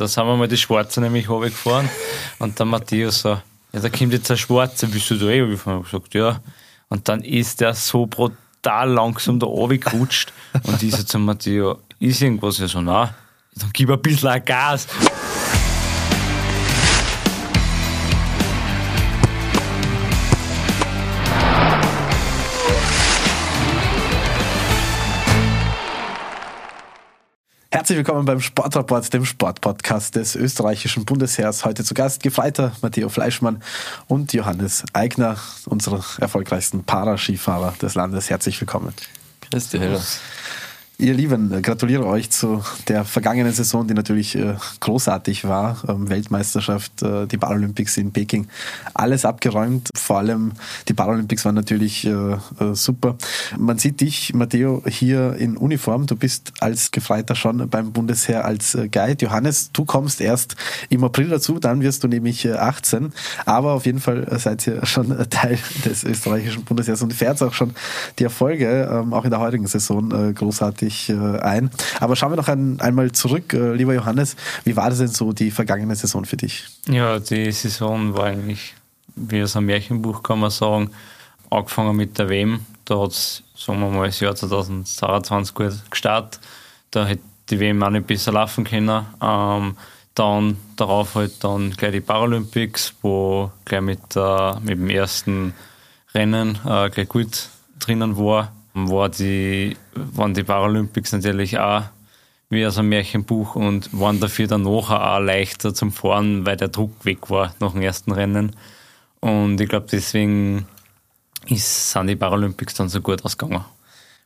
Da sind wir mal die Schwarze nämlich runtergefahren und der Matthias so, ja, da kommt jetzt ein Schwarze, bist du da eh? Ich habe gesagt, ja. Und dann ist der so brutal langsam da runtergerutscht und ich so zu Matthias, ist irgendwas? Ja so, nein, dann gib ein bisschen Gas. Herzlich willkommen beim Sportrapport, dem Sportpodcast des österreichischen Bundesheers. Heute zu Gast Gefreiter Matteo Fleischmann und Johannes Eigner, unsere erfolgreichsten Paraskifahrer des Landes. Herzlich willkommen. Grüß dich, Herr. Ihr Lieben, gratuliere euch zu der vergangenen Saison, die natürlich äh, großartig war. Ähm, Weltmeisterschaft, äh, die Paralympics in Peking, alles abgeräumt. Vor allem die Paralympics waren natürlich äh, super. Man sieht dich, Matteo, hier in Uniform. Du bist als Gefreiter schon beim Bundesheer als Guide. Johannes, du kommst erst im April dazu, dann wirst du nämlich 18. Aber auf jeden Fall seid ihr schon Teil des österreichischen Bundesheers und fährt auch schon die Erfolge, ähm, auch in der heutigen Saison, großartig ich äh, ein. Aber schauen wir noch ein, einmal zurück, äh, lieber Johannes. Wie war das denn so die vergangene Saison für dich? Ja, die Saison war eigentlich wie aus einem Märchenbuch, kann man sagen. Angefangen mit der WM. Da hat es, sagen wir mal, das Jahr 2022 gut gestartet. Da hätte die WM auch nicht besser laufen können. Ähm, dann darauf halt dann gleich die Paralympics, wo gleich mit, äh, mit dem ersten Rennen äh, gleich gut drinnen war war die, waren die Paralympics natürlich auch wie aus einem Märchenbuch und waren dafür dann nachher auch leichter zum Fahren, weil der Druck weg war nach dem ersten Rennen. Und ich glaube, deswegen ist, sind die Paralympics dann so gut ausgegangen.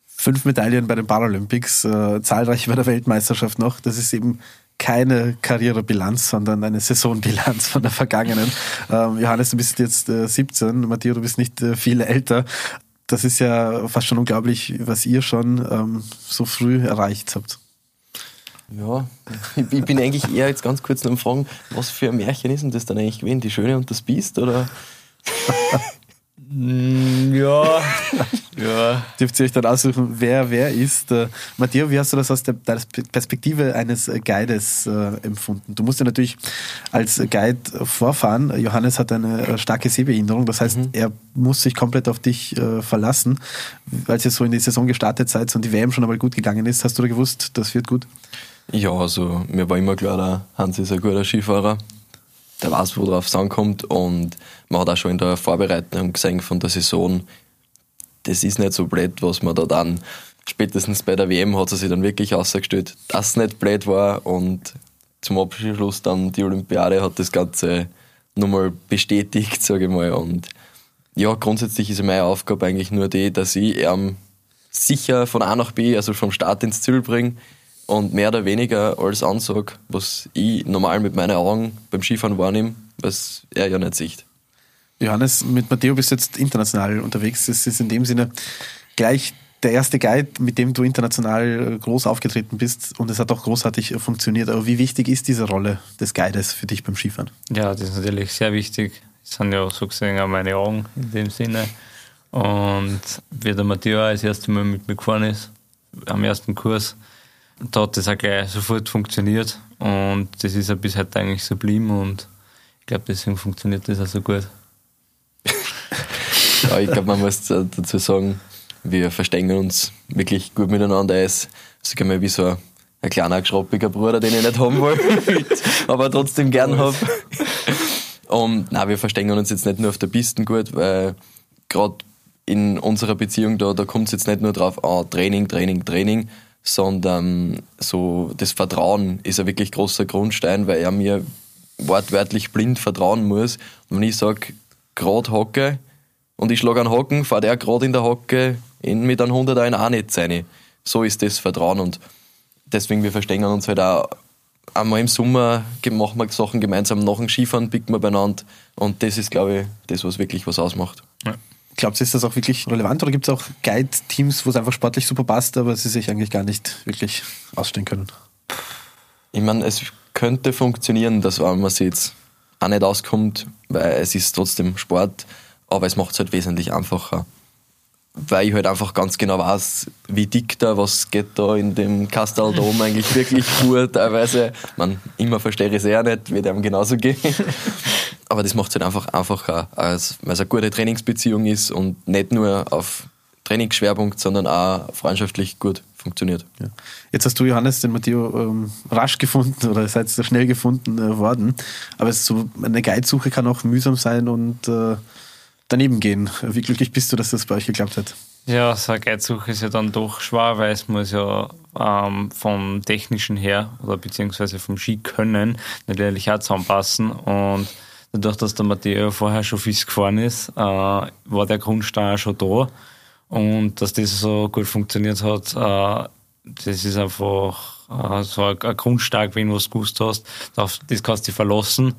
Fünf Medaillen bei den Paralympics, äh, zahlreich bei der Weltmeisterschaft noch. Das ist eben keine Karrierebilanz, sondern eine Saisonbilanz von der vergangenen. Ähm, Johannes, du bist jetzt äh, 17, Matthias, du bist nicht äh, viel älter das ist ja fast schon unglaublich, was ihr schon ähm, so früh erreicht habt. Ja, ich bin eigentlich eher jetzt ganz kurz noch am Fragen, was für ein Märchen ist denn das dann eigentlich gewesen? Die Schöne und das Biest oder? Ja, ja. Dürft ihr euch dann aussuchen, wer wer ist. Äh, Matteo, wie hast du das aus der Perspektive eines Guides äh, empfunden? Du musst ja natürlich als Guide vorfahren. Johannes hat eine äh, starke Sehbehinderung, das heißt, mhm. er muss sich komplett auf dich äh, verlassen. Als ihr so in die Saison gestartet seid und die WM schon einmal gut gegangen ist, hast du da gewusst, das wird gut? Ja, also mir war immer klar, der Hans ist ein guter Skifahrer der weiß, worauf es ankommt. Und man hat auch schon in der Vorbereitung gesehen von der Saison, das ist nicht so blöd, was man da dann, spätestens bei der WM hat er sich dann wirklich ausgestellt, dass es nicht blöd war. Und zum Abschluss dann die Olympiade hat das Ganze nochmal bestätigt, sage ich mal. Und ja, grundsätzlich ist meine Aufgabe eigentlich nur die, dass ich ähm, sicher von A nach B, also vom Start ins Ziel bringe und mehr oder weniger alles ansage, was ich normal mit meinen Augen beim Skifahren wahrnehme, was er ja nicht sieht. Johannes, mit Matteo bist du jetzt international unterwegs. Das ist in dem Sinne gleich der erste Guide, mit dem du international groß aufgetreten bist und es hat auch großartig funktioniert. Aber wie wichtig ist diese Rolle des Guides für dich beim Skifahren? Ja, das ist natürlich sehr wichtig. Das sind ja so gesehen auch meine Augen in dem Sinne. Und wie der Matteo das erste Mal mit mir gefahren ist, am ersten Kurs, da hat das auch gleich sofort funktioniert und das ist ja bis heute eigentlich so geblieben und ich glaube, deswegen funktioniert das auch so gut. Ja, ich glaube, man muss dazu sagen, wir verstehen uns wirklich gut miteinander. Er ist, sag mal, wie so ein, ein kleiner, geschroppiger Bruder, den ich nicht haben will, aber trotzdem gern habe. Und nein, wir verstehen uns jetzt nicht nur auf der Piste gut, weil gerade in unserer Beziehung da, da kommt es jetzt nicht nur drauf an, Training, Training, Training, sondern so das Vertrauen ist ein wirklich großer Grundstein, weil er mir wortwörtlich blind vertrauen muss. Und wenn ich sage, gerade hocke und ich schlage einen Hocken, fährt er gerade in der Hocke in, mit einem 100 ein auch nicht seine. So ist das Vertrauen und deswegen wir verstehen uns halt auch einmal im Sommer machen wir Sachen gemeinsam nach dem Skifahren, bicken wir beieinander und das ist, glaube ich, das, was wirklich was ausmacht. Ja. Glaubst du, ist das auch wirklich relevant oder gibt es auch Guide-Teams, wo es einfach sportlich super passt, aber sie sich eigentlich gar nicht wirklich ausstehen können? Ich meine, es könnte funktionieren, dass man sich jetzt auch nicht auskommt, weil es ist trotzdem Sport, aber es macht es halt wesentlich einfacher. weil ich halt einfach ganz genau weiß, wie dick da, was geht da in dem Kasteldom eigentlich wirklich gut. Teilweise, man, immer verstehe ich es eher nicht, wird einem genauso gehen. Aber das macht es halt einfach einfacher, als, weil es eine gute Trainingsbeziehung ist und nicht nur auf Trainingsschwerpunkt, sondern auch freundschaftlich gut funktioniert. Ja. Jetzt hast du, Johannes, den Matteo ähm, rasch gefunden oder seid sehr schnell gefunden äh, worden. Aber so eine Guidesuche kann auch mühsam sein und äh, daneben gehen. Wie glücklich bist du, dass das bei euch geklappt hat? Ja, so eine Guidesuche ist ja dann doch schwer, weil es muss ja ähm, vom Technischen her oder beziehungsweise vom Skikönnen natürlich auch zusammenpassen und dadurch, dass der Matteo vorher schon fies gefahren ist, äh, war der Grundstein auch schon da und dass das so gut funktioniert hat, äh, das ist einfach äh, so ein, ein wenn du was gewusst hast, das kannst du dich verlassen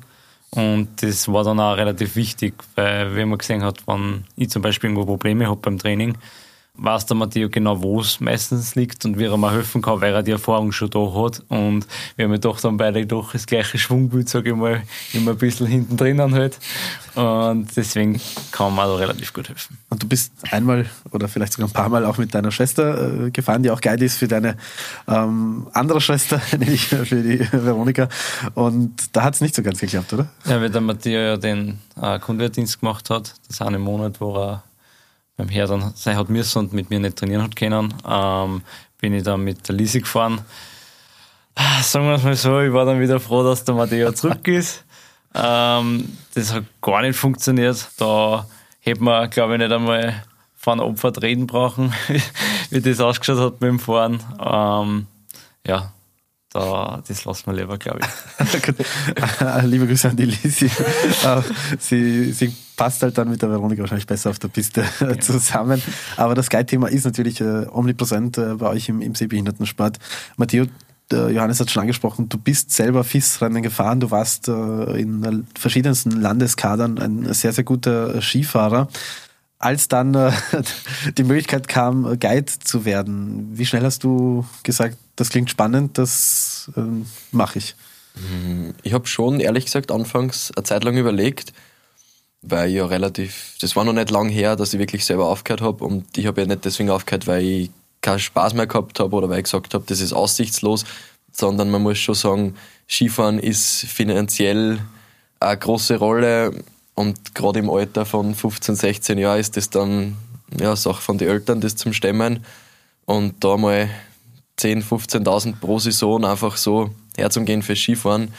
und das war dann auch relativ wichtig, weil wenn man gesehen hat, wenn ich zum Beispiel irgendwo Probleme habe beim Training, weiß der Matteo genau, wo es meistens liegt und wie er mir helfen kann, weil er die Erfahrung schon da hat. Und wir haben ja doch dann beide doch das gleiche Schwungbild, sage ich mal, immer ein bisschen hinten drinnen halt. Und deswegen kann man da relativ gut helfen. Und du bist einmal oder vielleicht sogar ein paar Mal auch mit deiner Schwester äh, gefahren, die auch geil ist für deine ähm, andere Schwester, nämlich für die Veronika. Und da hat es nicht so ganz geklappt, oder? Ja, weil der Matteo ja den äh, Kundendienst gemacht hat, das eine Monat, wo er beim Herr dann sein hat müssen und mit mir nicht trainieren hat können, ähm, bin ich dann mit der Lisi gefahren. Sagen wir es mal so, ich war dann wieder froh, dass der Matteo zurück ist. Ähm, das hat gar nicht funktioniert. Da hätte man, glaube ich, nicht einmal von Opfer reden brauchen, wie das ausgeschaut hat beim Fahren. Ähm, ja, da, das lassen wir lieber, glaube ich. Liebe Grüße an die Lisi. Sie, sie passt halt dann mit der Veronika wahrscheinlich besser auf der Piste ja. zusammen. Aber das Guide-Thema ist natürlich äh, omnipräsent äh, bei euch im, im Sehbehindertensport. Matteo, Johannes hat schon angesprochen, du bist selber FIS-Rennen gefahren, du warst äh, in verschiedensten Landeskadern ein sehr, sehr guter Skifahrer. Als dann äh, die Möglichkeit kam, Guide zu werden, wie schnell hast du gesagt, das klingt spannend, das äh, mache ich? Ich habe schon, ehrlich gesagt, anfangs eine Zeit lang überlegt, weil ich ja relativ, das war noch nicht lang her, dass ich wirklich selber aufgehört habe und ich habe ja nicht deswegen aufgehört, weil ich keinen Spaß mehr gehabt habe oder weil ich gesagt habe, das ist aussichtslos, sondern man muss schon sagen, Skifahren ist finanziell eine große Rolle und gerade im Alter von 15, 16 Jahren ist das dann ja, Sache von den Eltern, das zum Stemmen und da mal 10, 15.000 pro Saison einfach so herzugehen für Skifahren,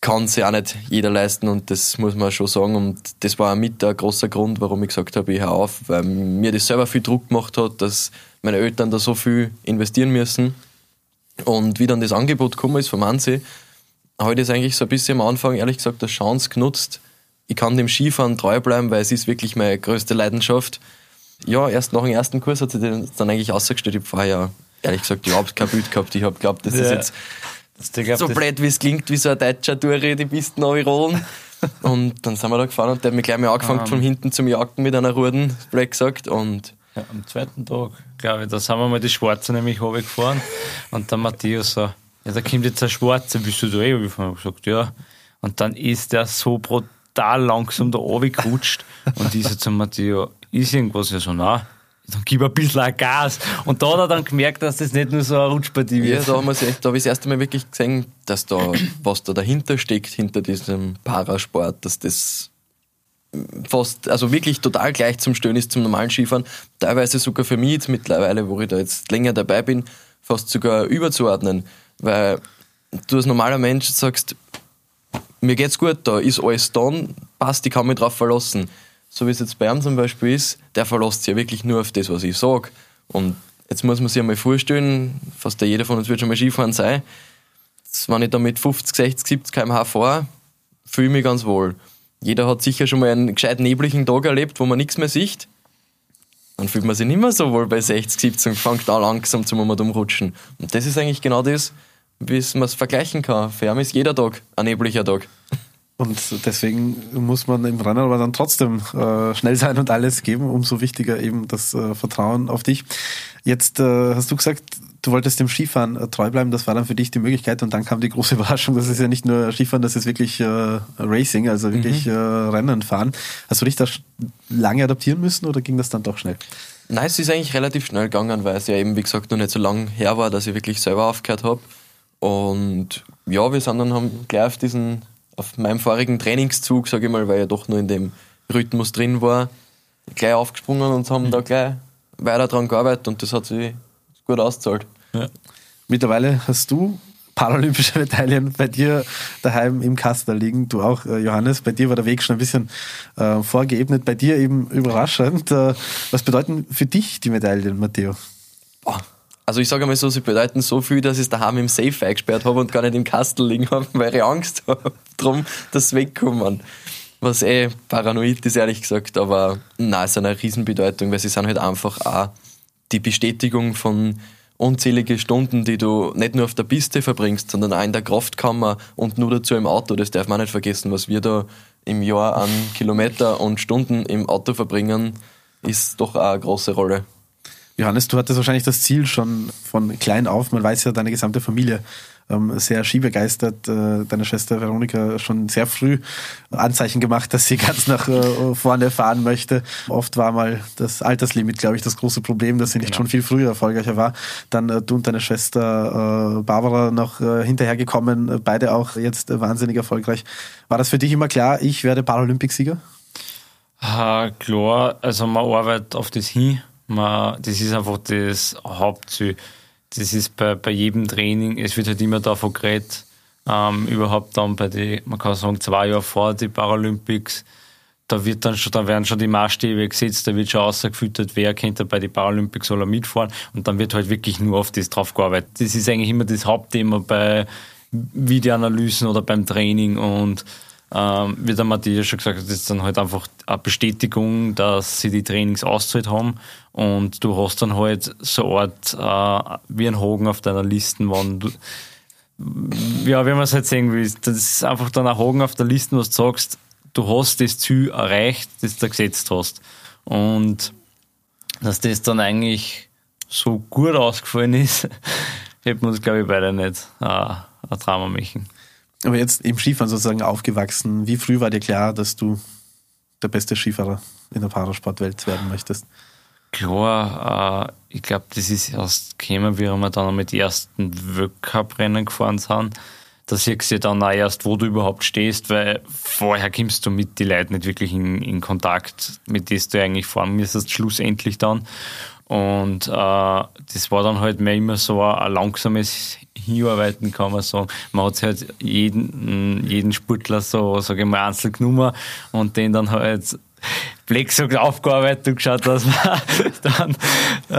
kann sich auch nicht jeder leisten und das muss man schon sagen. Und das war auch mit ein großer Grund, warum ich gesagt habe, ich höre auf, weil mir das selber viel Druck gemacht hat, dass meine Eltern da so viel investieren müssen. Und wie dann das Angebot gekommen ist vom Ansee, habe ich das eigentlich so ein bisschen am Anfang, ehrlich gesagt, als Chance genutzt. Ich kann dem Skifahren treu bleiben, weil es ist wirklich meine größte Leidenschaft. Ja, erst nach dem ersten Kurs hat sich das dann eigentlich ausgestellt. Ich habe vorher ja, ehrlich gesagt überhaupt kein Bild gehabt. Ich habe geglaubt, das ja. ist jetzt glaub, so blöd, wie es klingt, wie so ein deutscher Touri, die Pisten rollen. und dann sind wir da gefahren und der hat mich gleich mal angefangen, um, von hinten zum Jagen mit einer Ruden, blöd gesagt. Und ja, am zweiten Tag, glaube ich, da sind wir mal die Schwarze nämlich gefahren und der Matthias so, ja, da kommt jetzt ein Schwarze, bist du da eh? Ich gesagt, ja. Und dann ist der so brutal langsam da gerutscht und ich so zum Matthias, ist irgendwas? Ja, so, nein dann gib ein bisschen Gas. Und da hat er dann gemerkt, dass das nicht nur so ein Rutschpartie wird. Ja, da, da habe ich das erste Mal wirklich gesehen, dass da, was da dahinter steckt, hinter diesem Parasport, dass das fast, also wirklich total gleich zum Stöhnen ist zum normalen Skifahren. Teilweise sogar für mich jetzt mittlerweile, wo ich da jetzt länger dabei bin, fast sogar überzuordnen. Weil du als normaler Mensch sagst, mir geht's gut, da ist alles dann, passt, ich kann mich drauf verlassen so wie es jetzt bei ihm zum Beispiel ist, der verlässt sich ja wirklich nur auf das, was ich sage. Und jetzt muss man sich einmal vorstellen, fast jeder von uns wird schon mal Skifahren sein. wenn ich da mit 50, 60, 70 km/h fahre, fühle ich mich ganz wohl. Jeder hat sicher schon mal einen gescheit nebligen Tag erlebt, wo man nichts mehr sieht. Dann fühlt man sich nicht mehr so wohl bei 60, 70 und fängt an langsam zum umrutschen. Und das ist eigentlich genau das, wie man es vergleichen kann. Für ihn ist jeder Tag ein nebliger Tag. Und deswegen muss man im Rennen aber dann trotzdem äh, schnell sein und alles geben. Umso wichtiger eben das äh, Vertrauen auf dich. Jetzt äh, hast du gesagt, du wolltest dem Skifahren äh, treu bleiben, das war dann für dich die Möglichkeit und dann kam die große Überraschung, das ist ja nicht nur Skifahren, das ist wirklich äh, Racing, also wirklich mhm. äh, Rennen fahren. Hast du dich da lange adaptieren müssen oder ging das dann doch schnell? Nein, es ist eigentlich relativ schnell gegangen, weil es ja eben, wie gesagt, noch nicht so lange her war, dass ich wirklich selber aufgehört habe. Und ja, wir sind dann haben gleich auf diesen, auf meinem vorigen Trainingszug, sage ich mal, weil ich ja doch nur in dem Rhythmus drin war, gleich aufgesprungen und haben mhm. da gleich weiter dran gearbeitet und das hat sich gut ausgezahlt. Ja. Mittlerweile hast du paralympische Medaillen bei dir daheim im Kasten liegen. Du auch, äh, Johannes. Bei dir war der Weg schon ein bisschen äh, vorgeebnet. Bei dir eben überraschend. Äh, was bedeuten für dich die Medaillen, Matteo? Also ich sage mal so, sie bedeuten so viel, dass ich es daheim im Safe eingesperrt habe und gar nicht im Kasten liegen habe, weil ich Angst habe drum, dass sie wegkommen. Was eh paranoid ist, ehrlich gesagt. Aber nein, es ist eine Riesenbedeutung, weil sie sind halt einfach auch die Bestätigung von unzählige Stunden, die du nicht nur auf der Piste verbringst, sondern auch in der Kraftkammer und nur dazu im Auto. Das darf man nicht vergessen, was wir da im Jahr an Kilometer und Stunden im Auto verbringen, ist doch auch eine große Rolle. Johannes, du hattest wahrscheinlich das Ziel schon von klein auf, man weiß ja, deine gesamte Familie ähm, sehr skibegeistert. Äh, deine Schwester Veronika schon sehr früh Anzeichen gemacht, dass sie ganz nach äh, vorne fahren möchte. Oft war mal das Alterslimit, glaube ich, das große Problem, dass sie nicht genau. schon viel früher erfolgreicher war. Dann äh, du und deine Schwester Barbara noch hinterhergekommen, beide auch jetzt wahnsinnig erfolgreich. War das für dich immer klar, ich werde Paralympicsieger? Ah, klar, also man arbeitet auf das hin. Man, das ist einfach das Hauptziel das ist bei, bei jedem Training, es wird halt immer davon geredet, ähm, überhaupt dann bei den, man kann sagen, zwei Jahre vor die Paralympics, da wird dann schon, da werden schon die Maßstäbe gesetzt, da wird schon ausgefüttert, wer könnte bei den Paralympics soll er mitfahren und dann wird halt wirklich nur auf das drauf gearbeitet. Das ist eigentlich immer das Hauptthema bei Videoanalysen oder beim Training und ähm, wie der Matthias schon gesagt hat, das ist dann halt einfach eine Bestätigung, dass sie die Trainings auszahlt haben und du hast dann halt so eine Art äh, wie ein Haken auf deiner Liste, wann du ja, wie man es halt sehen will, das ist einfach dann ein Haken auf der Liste, was du sagst, du hast das Ziel erreicht, das du gesetzt hast. Und dass das dann eigentlich so gut ausgefallen ist, hätten wir uns, glaube ich, beide nicht äh, ein Trauma machen. Aber jetzt im Skifahren sozusagen aufgewachsen, wie früh war dir klar, dass du der beste Skifahrer in der Parasportwelt werden möchtest? Klar, äh, ich glaube, das ist erst gekommen, wie wir dann mit den ersten Weltcup-Rennen gefahren sind. Da siehst du dann auch erst, wo du überhaupt stehst, weil vorher kommst du mit den Leuten nicht wirklich in, in Kontakt, mit denen du eigentlich fahren müsstest, schlussendlich dann. Und äh, das war dann halt mehr immer so ein, ein langsames Hinarbeiten, kann man sagen. Man hat halt jeden, jeden Sportler so, sage ich mal, einzeln genommen und den dann halt Plexus aufgearbeitet und geschaut, dass man dann äh,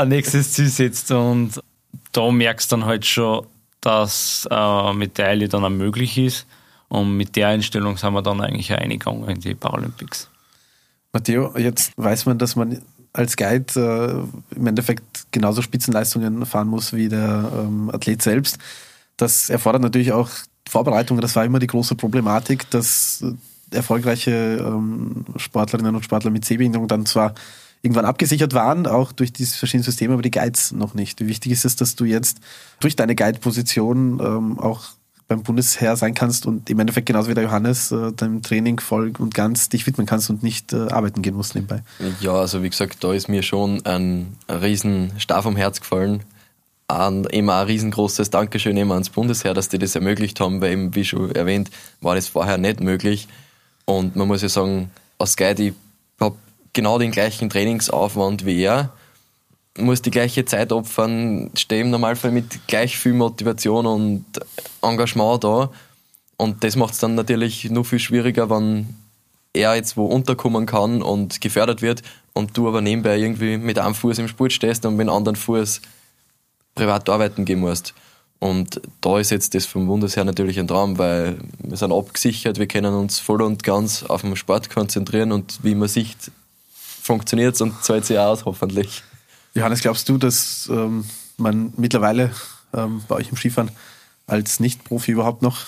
ein nächstes Ziel setzt. Und da merkst du dann halt schon, dass äh, Eile dann auch möglich ist. Und mit der Einstellung sind wir dann eigentlich auch eingegangen in die Paralympics. Matteo, jetzt weiß man, dass man als Guide äh, im Endeffekt genauso Spitzenleistungen fahren muss wie der ähm, Athlet selbst. Das erfordert natürlich auch Vorbereitung. Das war immer die große Problematik, dass erfolgreiche ähm, Sportlerinnen und Sportler mit Sehbehinderung dann zwar irgendwann abgesichert waren, auch durch diese verschiedenen Systeme, aber die Guides noch nicht. Wichtig ist es, dass du jetzt durch deine Guide-Position ähm, auch beim Bundesheer sein kannst und im Endeffekt genauso wie der Johannes äh, deinem Training voll und ganz dich widmen kannst und nicht äh, arbeiten gehen musst nebenbei. Ja, also wie gesagt, da ist mir schon ein, riesen Star vom Herz gefallen. Und eben ein riesengroßes Dankeschön eben ans Bundesheer, dass die das ermöglicht haben, weil eben, wie schon erwähnt, war das vorher nicht möglich. Und man muss ja sagen, als Guide, ich habe genau den gleichen Trainingsaufwand wie er muss die gleiche Zeit opfern, stehe im Normalfall mit gleich viel Motivation und Engagement da. Und das macht es dann natürlich nur viel schwieriger, wenn er jetzt wo unterkommen kann und gefördert wird und du aber nebenbei irgendwie mit einem Fuß im Sport stehst und mit dem anderen Fuß privat arbeiten gehen musst. Und da ist jetzt das vom Bundesheer natürlich ein Traum, weil wir sind abgesichert, wir können uns voll und ganz auf den Sport konzentrieren und wie man sieht, funktioniert es und zahlt sich aus, hoffentlich. Johannes, glaubst du, dass ähm, man mittlerweile ähm, bei euch im Skifahren als Nicht-Profi überhaupt noch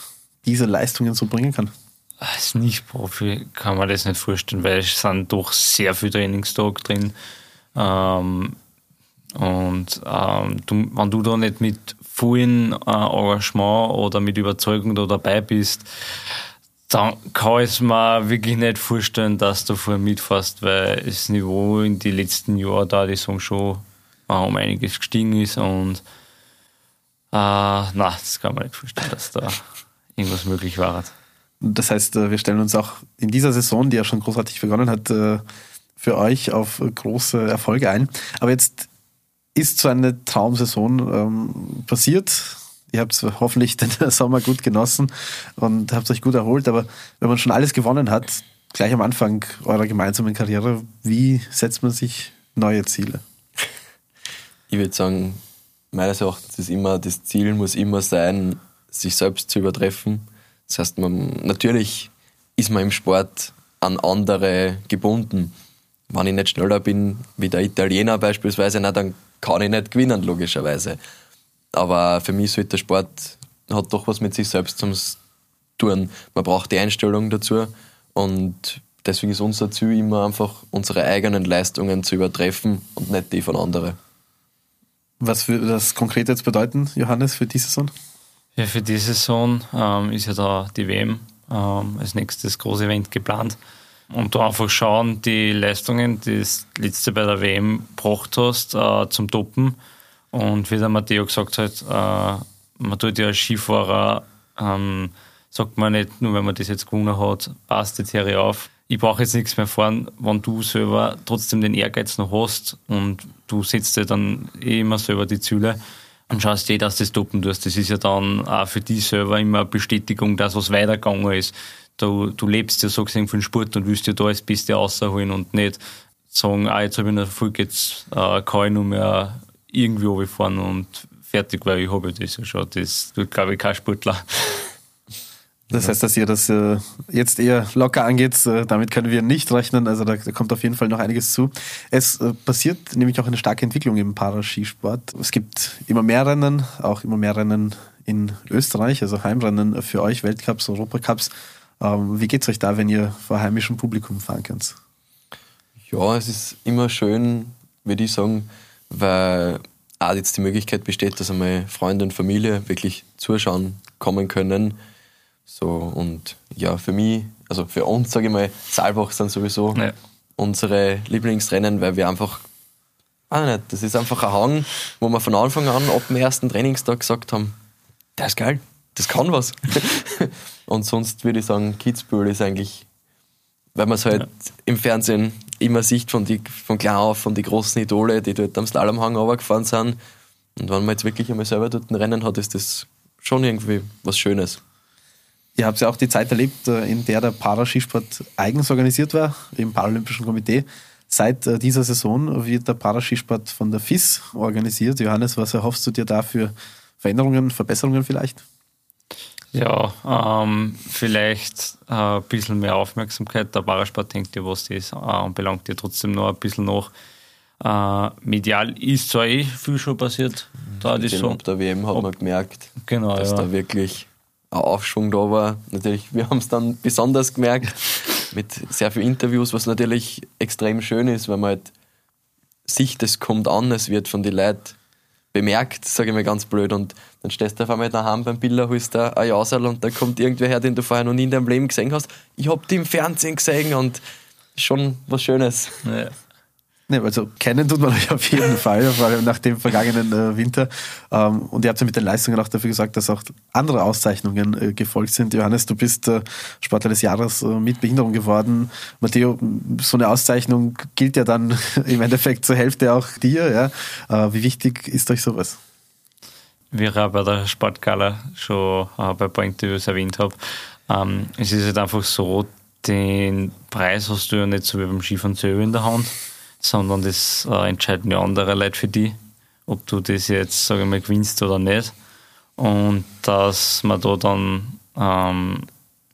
diese Leistungen so bringen kann? Als Nicht-Profi kann man das nicht vorstellen, weil es sind doch sehr viele Trainingstage drin. Ähm, Und ähm, du, wenn du da nicht mit vollen äh, Engagement oder mit Überzeugung da dabei bist, dann kann ich mir wirklich nicht vorstellen, dass du vorher mitfährst, weil das Niveau in den letzten Jahren da die Song schon um einiges gestiegen ist und äh, nein, das kann man nicht vorstellen, dass da irgendwas möglich war. Das heißt, äh, wir stellen uns auch in dieser Saison, die ja schon großartig begonnen hat, äh, für euch auf große Erfolge ein. Aber jetzt ist so eine Traumsaison ähm, passiert. Ihr habt hoffentlich den Sommer gut genossen und habt euch gut erholt. Aber wenn man schon alles gewonnen hat, gleich am Anfang eurer gemeinsamen Karriere, wie setzt man sich neue Ziele? Ich würde sagen, meines Erachtens ist immer, das Ziel muss immer sein, sich selbst zu übertreffen. Das heißt, man, natürlich ist man im Sport an andere gebunden. Wenn ich nicht schneller bin wie der Italiener beispielsweise, na, dann kann ich nicht gewinnen, logischerweise. Aber für mich sollte der Sport hat doch was mit sich selbst zu tun. Man braucht die Einstellung dazu und deswegen ist unser Ziel immer einfach, unsere eigenen Leistungen zu übertreffen und nicht die von anderen. Was würde das konkret jetzt bedeuten, Johannes, für diese Saison? Ja, für diese Saison ähm, ist ja da die WM ähm, als nächstes große Event geplant. Und da einfach schauen, die Leistungen, die du letzte bei der WM gebracht hast, äh, zum Toppen. Und wie der Matteo gesagt hat, äh, man tut ja als Skifahrer, ähm, sagt man nicht, nur wenn man das jetzt gewonnen hat, passt jetzt hier auf. Ich brauche jetzt nichts mehr fahren, wenn du selber trotzdem den Ehrgeiz noch hast und du setzt dir dann eh immer selber die Ziele und schaust eh, dass du das toppen tust. Das ist ja dann auch für dich selber immer eine Bestätigung, dass was weitergegangen ist du, du lebst ja so gesehen von Sport und willst ja da das Beste rausholen und nicht sagen, ah, jetzt habe ich noch Erfolg, jetzt äh, kann ich nur mehr irgendwie fahren und fertig, weil ich habe das ja schon. Das tut, glaube ich, kein Sportler. Das heißt, dass ihr das äh, jetzt eher locker angeht, äh, damit können wir nicht rechnen. Also da, da, kommt auf jeden Fall noch einiges zu. Es äh, passiert nämlich auch eine starke Entwicklung im Paraskisport. Es gibt immer mehr Rennen, auch immer mehr Rennen in Österreich, also Heimrennen für euch, Weltcups, Europacups. Ähm, wie geht es euch da, wenn ihr vor heimischem Publikum fahren könnt? Ja, es ist immer schön, würde ich sagen, weil auch jetzt die Möglichkeit besteht, dass einmal Freunde und Familie wirklich zuschauen kommen können. So, und ja, für mich, also für uns, sage ich mal, Saalbach sind sowieso ja. unsere Lieblingsrennen, weil wir einfach, ah nicht, das ist einfach ein Hang, wo wir von Anfang an ab dem ersten Trainingstag gesagt haben, der ist geil, das kann was. Und sonst würde ich sagen, Kitzbühel ist eigentlich, weil man es halt ja. im Fernsehen immer sieht von, die, von klein auf, von den großen Idole, die dort am Slalomhang runtergefahren sind. Und wenn man jetzt wirklich einmal selber dort ein Rennen hat, ist das schon irgendwie was Schönes. Ihr habt ja auch die Zeit erlebt, äh, in der der Paraskisport eigens organisiert war, im Paralympischen Komitee. Seit äh, dieser Saison wird der Paraskisport von der FIS organisiert. Johannes, was erhoffst du dir da für Veränderungen, Verbesserungen vielleicht? Ja, ähm, vielleicht äh, ein bisschen mehr Aufmerksamkeit. Der Parasport denkt ja, was das äh, anbelangt, ja trotzdem noch ein bisschen nach. Äh, medial ist zwar eh viel schon passiert. Da die so. Ab der WM hat man gemerkt, genau, dass ja. da wirklich ein Aufschwung da war. Natürlich, wir haben es dann besonders gemerkt mit sehr vielen Interviews, was natürlich extrem schön ist, weil man halt sieht, es kommt an, es wird von den Leuten bemerkt, sage ich mal ganz blöd. Und dann stehst du auf einmal daheim beim Biller, holst da ein Jasel und da kommt irgendwer her, den du vorher noch nie in deinem Leben gesehen hast. Ich hab die im Fernsehen gesehen und schon was Schönes. Ja. Ne, also kennen tut man euch auf jeden Fall, vor allem nach dem vergangenen äh, Winter. Ähm, und ihr habt ja mit den Leistungen auch dafür gesagt, dass auch andere Auszeichnungen äh, gefolgt sind. Johannes, du bist äh, Sportler des Jahres äh, mit Behinderung geworden. Matteo, so eine Auszeichnung gilt ja dann im Endeffekt zur Hälfte auch dir. Ja? Äh, wie wichtig ist euch sowas? Wie ich auch bei der Sportgala schon äh, bei ein paar Interviews erwähnt habe, ähm, es ist halt einfach so, den Preis hast du ja nicht so wie beim Skifahren selber in der Hand sondern das äh, entscheiden ja andere Leute für dich, ob du das jetzt, sage ich mal, gewinnst oder nicht. Und dass man da dann, ähm,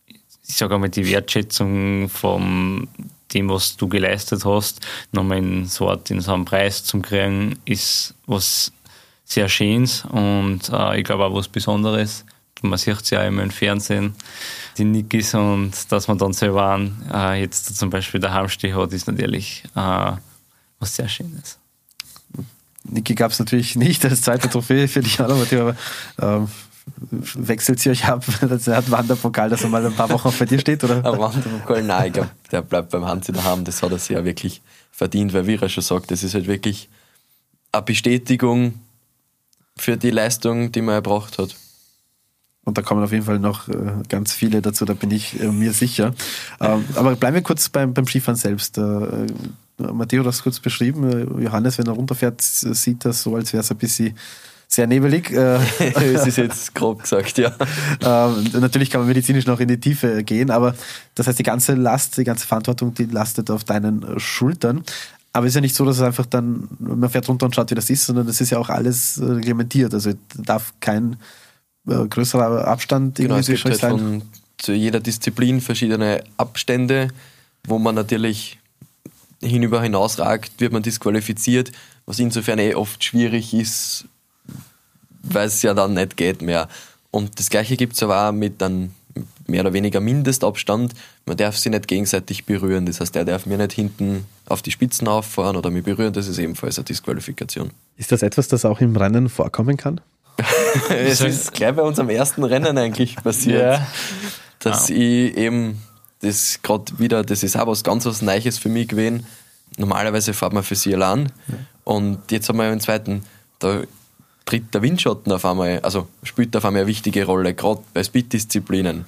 ich sage einmal, die Wertschätzung von dem, was du geleistet hast, nochmal in so, in so einen Preis zu kriegen, ist was sehr Schönes und äh, ich glaube auch was Besonderes. Man sieht es ja immer im Fernsehen, die Nikis, und dass man dann selber an, äh, jetzt zum Beispiel der Heimsteh hat, ist natürlich äh, was sehr schön ist. Niki gab es natürlich nicht als zweite Trophäe für dich, aber ähm, wechselt sie euch ab? Das hat Wanderpokal, dass er mal ein paar Wochen bei dir steht, oder? Ein Wanderpokal, nein, ich glaube, der bleibt beim Hansi daheim. Das hat er sich ja wirklich verdient, weil wie er schon sagt, das ist halt wirklich eine Bestätigung für die Leistung, die man erbracht hat. Und da kommen auf jeden Fall noch äh, ganz viele dazu, da bin ich äh, mir sicher. Ähm, aber bleiben wir kurz beim, beim Skifahren selbst. Äh, Matteo es kurz beschrieben. Johannes, wenn er runterfährt, sieht das so, als wäre es ein bisschen sehr nebelig. Es ist jetzt grob gesagt, ja. Ähm, natürlich kann man medizinisch noch in die Tiefe gehen, aber das heißt, die ganze Last, die ganze Verantwortung, die lastet auf deinen Schultern. Aber es ist ja nicht so, dass es einfach dann, man fährt runter und schaut, wie das ist, sondern es ist ja auch alles reglementiert. Also darf kein äh, größerer Abstand genau, es gibt halt sein. Von zu jeder Disziplin verschiedene Abstände, wo man natürlich hinüber hinausragt, wird man disqualifiziert, was insofern eh oft schwierig ist, weil es ja dann nicht geht mehr. Und das gleiche gibt es aber auch mit einem mehr oder weniger Mindestabstand. Man darf sie nicht gegenseitig berühren. Das heißt, er darf mir nicht hinten auf die Spitzen auffahren oder mich berühren. Das ist ebenfalls eine Disqualifikation. Ist das etwas, das auch im Rennen vorkommen kann? es ist gleich bei unserem ersten Rennen eigentlich passiert, ja. dass wow. ich eben das gerade wieder, das ist auch was ganz was Neues für mich gewesen. Normalerweise fährt man für sie allein ja. und jetzt haben wir im zweiten, da tritt der Windschatten auf einmal, also spielt auf einmal eine wichtige Rolle, gerade bei Speed-Disziplinen.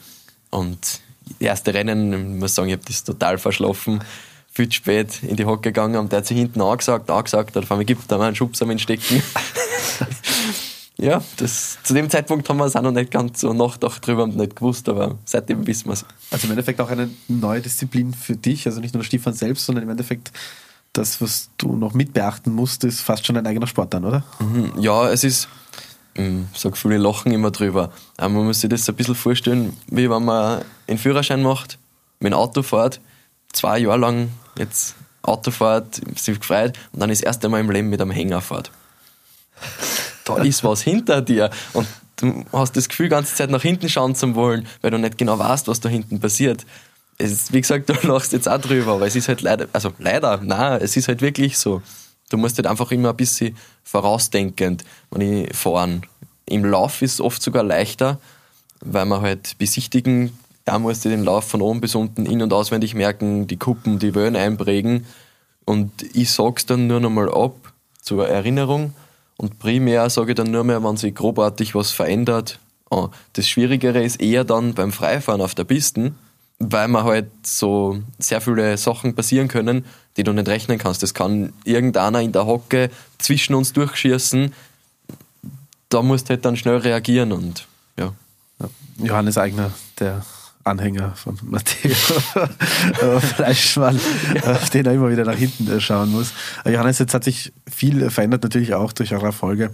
Und das erste Rennen, ich muss sagen, ich habe das total verschlafen, viel zu spät in die Hocke gegangen und der hat sich hinten angesagt, angesagt, auf einmal gibt er mal einen Schubs am Stecken. ja, das, zu dem Zeitpunkt haben wir es auch noch nicht ganz so nachgedacht drüber und nicht gewusst, aber seitdem wissen wir es. Also im Endeffekt auch eine neue Disziplin für dich, also nicht nur der Stefan selbst, sondern im Endeffekt das, was du noch mit beachten musst, ist fast schon ein eigener Sport dann, oder? Mhm, ja, es ist, hm, ich sage viele lachen immer drüber, aber man muss sich das ein bisschen vorstellen, wie wenn man einen Führerschein macht, mit einem Auto fährt, zwei Jahre lang jetzt Auto fährt, sich gefreut und dann das erste Mal im Leben mit einem Hänger fährt da ist was hinter dir und du hast das Gefühl, die ganze Zeit nach hinten schauen zu wollen, weil du nicht genau weißt, was da hinten passiert. Es wie gesagt, du lachst jetzt auch drüber, aber es ist halt leider, also leider, nein, es ist halt wirklich so. Du musst halt einfach immer ein bisschen vorausdenkend, wenn ich fahren. Im Lauf ist es oft sogar leichter, weil man halt besichtigen, da musst du den Lauf von oben bis unten in- und auswendig merken, die Kuppen, die Wellen einprägen. Und ich sag's dann nur nochmal ab zur Erinnerung und primär sage ich dann nur mehr, wenn sich grobartig was verändert. Ah, das Schwierigere ist eher dann beim Freifahren auf der Piste, weil man halt so sehr viele Sachen passieren können, die du nicht rechnen kannst. Das kann irgendeiner in der Hocke zwischen uns durchschießen. Da musst du halt dann schnell reagieren und ja. Johannes Eigner, der Anhänger von Matteo Fleischmann, auf den er immer wieder nach hinten äh, schauen muss. Äh, Johannes, jetzt hat sich viel verändert, natürlich auch durch eure Erfolge.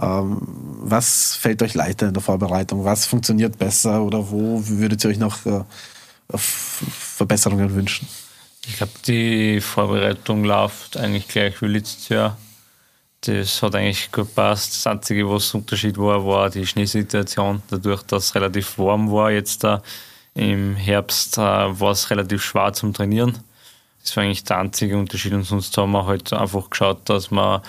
Ähm, was fällt euch leichter in der Vorbereitung? Was funktioniert besser oder wo würdet ihr euch noch äh, Verbesserungen wünschen? Ich glaube, die Vorbereitung läuft eigentlich gleich wie letztes Jahr. Das hat eigentlich gut gepasst. Das Einzige, was Unterschied war, war die Schneesituation. Dadurch, dass es relativ warm war jetzt da, im Herbst äh, war es relativ schwer zum Trainieren. Das war eigentlich der einzige Unterschied. Und sonst haben wir halt einfach geschaut, dass wir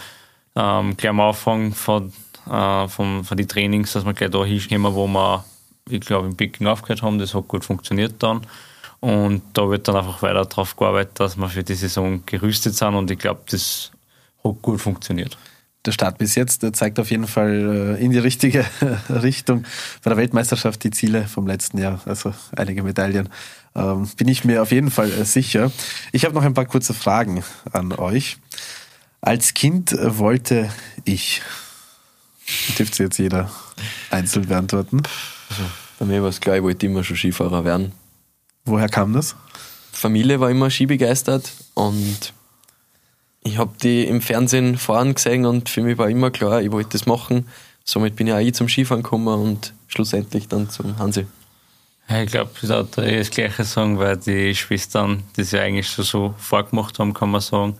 ähm, gleich am Anfang von, äh, von, von den Trainings, dass wir gleich da hinkommen, wo wir, ich glaube, im Picking aufgehört haben. Das hat gut funktioniert dann. Und da wird dann einfach weiter darauf gearbeitet, dass wir für die Saison gerüstet sind. Und ich glaube, das hat gut funktioniert der Start bis jetzt zeigt auf jeden Fall äh, in die richtige Richtung. Bei der Weltmeisterschaft die Ziele vom letzten Jahr, also einige Medaillen, ähm, bin ich mir auf jeden Fall äh, sicher. Ich habe noch ein paar kurze Fragen an euch. Als Kind wollte ich, dürfte jetzt jeder einzeln beantworten. Also, bei mir war es klar, ich wollte immer schon Skifahrer werden. Woher kam das? Familie war immer skibegeistert und ich habe die im Fernsehen fahren gesehen und für mich war immer klar, ich wollte das machen. Somit bin ich auch ich zum Skifahren gekommen und schlussendlich dann zum Hansi. ich glaube, ich würde eh das Gleiche sagen, weil die Schwestern das ja eigentlich schon so vorgemacht haben, kann man sagen.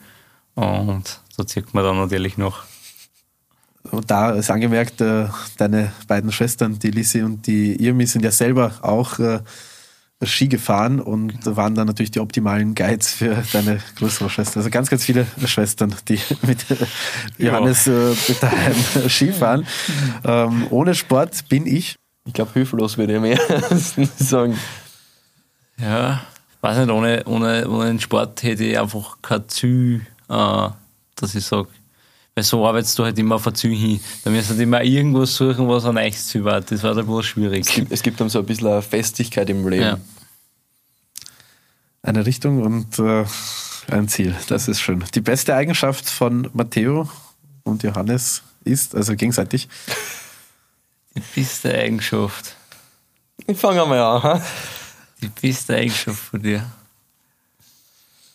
Und so zieht man dann natürlich noch. Und da ist angemerkt, äh, deine beiden Schwestern, die Lisi und die Irmi, sind ja selber auch äh, Ski gefahren und waren dann natürlich die optimalen Guides für deine größere Schwester. Also ganz, ganz viele Schwestern, die mit Johannes äh, daheim Ski fahren. Ähm, ohne Sport bin ich. Ich glaube, hilflos würde ich mehr sagen. Ja, weiß nicht, ohne, ohne, ohne den Sport hätte ich einfach kein Ziel, äh, dass ich sage, weil so arbeitest du halt immer auf ein Ziel hin. Da müsst du immer irgendwas suchen, was ein echtes Ziel war. Das war dann wohl schwierig. Es gibt, es gibt dann so ein bisschen eine Festigkeit im Leben. Ja. Eine Richtung und äh, ein Ziel. Das ist schön. Die beste Eigenschaft von Matteo und Johannes ist, also gegenseitig, Die beste Eigenschaft. Ich fange mal an. ha? Die beste Eigenschaft von dir.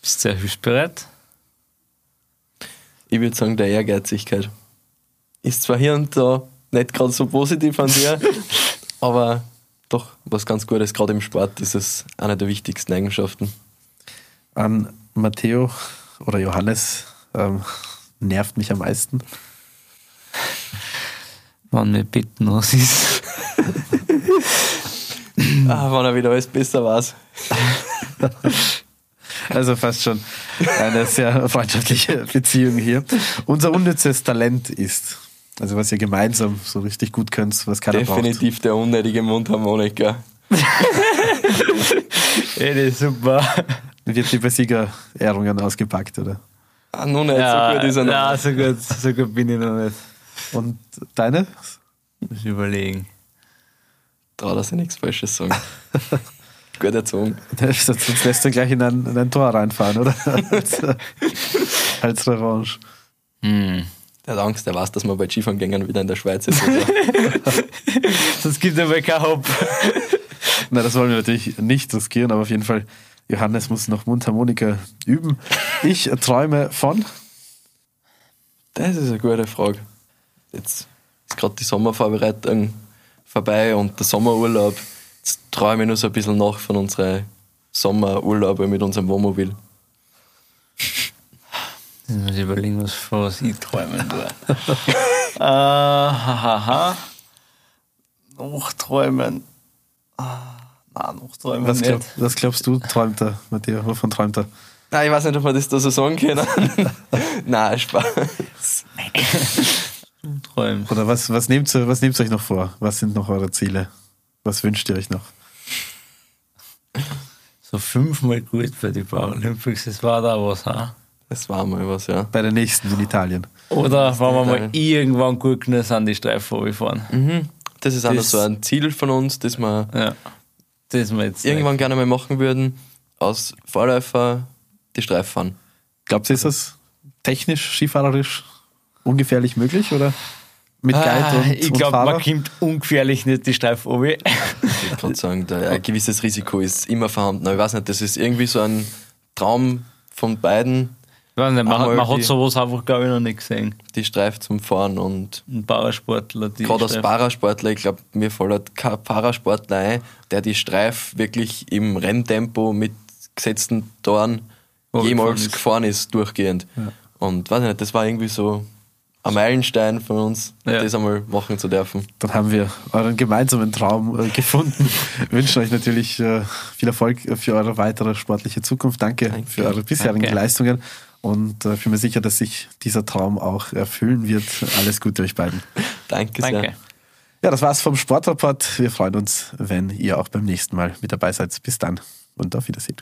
Bist du sehr hilfsbereit? Ich würde sagen, der Ehrgeizigkeit. Ist zwar hier und da nicht gerade so positiv an dir, aber doch was ganz Gutes. Gerade im Sport ist es eine der wichtigsten Eigenschaften. an Matteo oder Johannes ähm, nervt mich am meisten. Wann mir bitten was ist. Ah, wenn er wieder alles besser weiß. Also fast schon eine sehr freundschaftliche Beziehung hier. Unser unnützes Talent ist, also was ihr gemeinsam so richtig gut könnt, was keiner Definitiv der unnötige Mundharmonika. Ey, das ist super. braucht. Wird die bei Siegerehrungen ausgepackt, oder? Ah, nun nicht, so gut ist er noch. ja, so gut, so gut bin ich noch nicht. Und deine? Muss ich überlegen. Trau, dass ich nichts Falsches sagen. gut erzogen. Sonst lässt du gleich in ein, in ein Tor reinfahren, oder? als, als Revanche. Hm. Der hat Angst, der weiß, dass wir bei Skifahren wieder in der Schweiz ist. Sonst gibt aber keinen Hopp. Na, das wollen wir natürlich nicht riskieren, aber auf jeden Fall, Johannes muss noch Mundharmonika üben. Ich träume von. Das ist eine gute Frage. Jetzt ist gerade die Sommervorbereitung vorbei und der Sommerurlaub. Jetzt träume ich noch so ein bisschen nach von unseren Sommerurlauben mit unserem Wohnmobil. Jetzt muss ich überlegen, was, was ich träumen tue. äh, hahaha. Noch träumen. Ah, Nein, noch träumen Was, nicht. glaub, was glaubst du, träumt er, Matthias? Wovon träumt er? Nein, ich weiß nicht, ob wir das da so sagen können. Nein, Spaß. Träumen. Oder was, was, nehmt ihr, was nehmt ihr euch noch vor? Was sind noch eure Ziele? Was wünscht ihr euch noch? So fünfmal gut bei den Paralympics, das war da was, ha? Das war mal was, ja. Bei der nächsten in Italien. Oder wenn wir mal irgendwann gut genug sind, die Streifen runterfahren. Mhm. Das ist auch noch Das- so ein Ziel von uns, das wir Ja. Das wir jetzt irgendwann gerne mal machen würden. Aus Vorläufer die Streifen fahren. Glaubt ihr, ist das technisch, skifahrerisch ungefährlich möglich? Oder mit Guide Ah, und, ich glaube, man kommt ungefährlich nicht die Streifen runter. Ich kann sagen, da ein gewisses Risiko ist immer vorhanden. Aber ich weiß nicht, das ist irgendwie so ein Traum von beiden, weiß nicht, man, Einmal man hat sowas einfach, glaube ich, noch nicht gesehen. die Streifen zum Fahren. Und Ein Parasportler, die gerade als Parasportler, ich glaube, mir fällt kein Parasportler ein, der die Streif wirklich im Renntempo mit gesetzten Toren Wo jemals gefahren gefahren ist. ist, durchgehend. Und weiß nicht, das war irgendwie so ein Meilenstein von uns, Ja. das einmal machen zu dürfen. Dann haben wir euren gemeinsamen Traum äh, gefunden. Wir wünschen euch natürlich äh, viel Erfolg für eure weitere sportliche Zukunft. Danke, Danke. für eure bisherigen Danke. Leistungen und äh, bin mir sicher, dass sich dieser Traum auch erfüllen wird. Alles Gute euch beiden. Danke, Danke. sehr. Ja, das war's vom Sportreport. Wir freuen uns, wenn ihr auch beim nächsten Mal mit dabei seid. Bis dann und auf Wiedersehen.